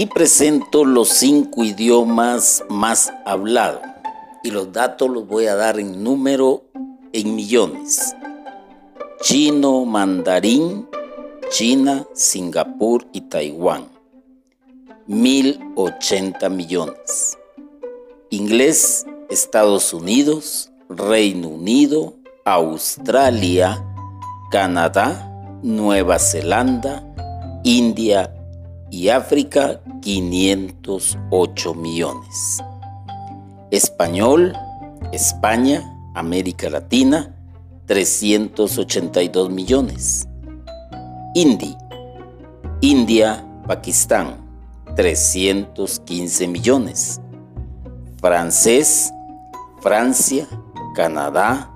Aquí presento los cinco idiomas más hablados y los datos los voy a dar en número en millones. Chino, mandarín, China, Singapur y Taiwán. 1080 millones. Inglés, Estados Unidos, Reino Unido, Australia, Canadá, Nueva Zelanda, India y África 508 millones. Español, España, América Latina 382 millones. Hindi, India, Pakistán 315 millones. Francés, Francia, Canadá,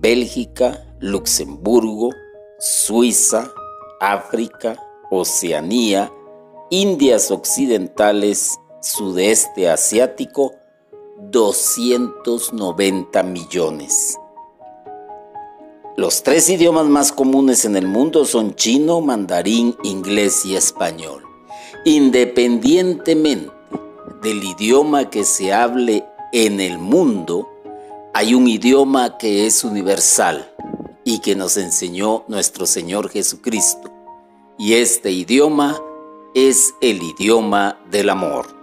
Bélgica, Luxemburgo, Suiza, África, Oceanía, Indias Occidentales, Sudeste Asiático, 290 millones. Los tres idiomas más comunes en el mundo son chino, mandarín, inglés y español. Independientemente del idioma que se hable en el mundo, hay un idioma que es universal y que nos enseñó nuestro Señor Jesucristo. Y este idioma es el idioma del amor.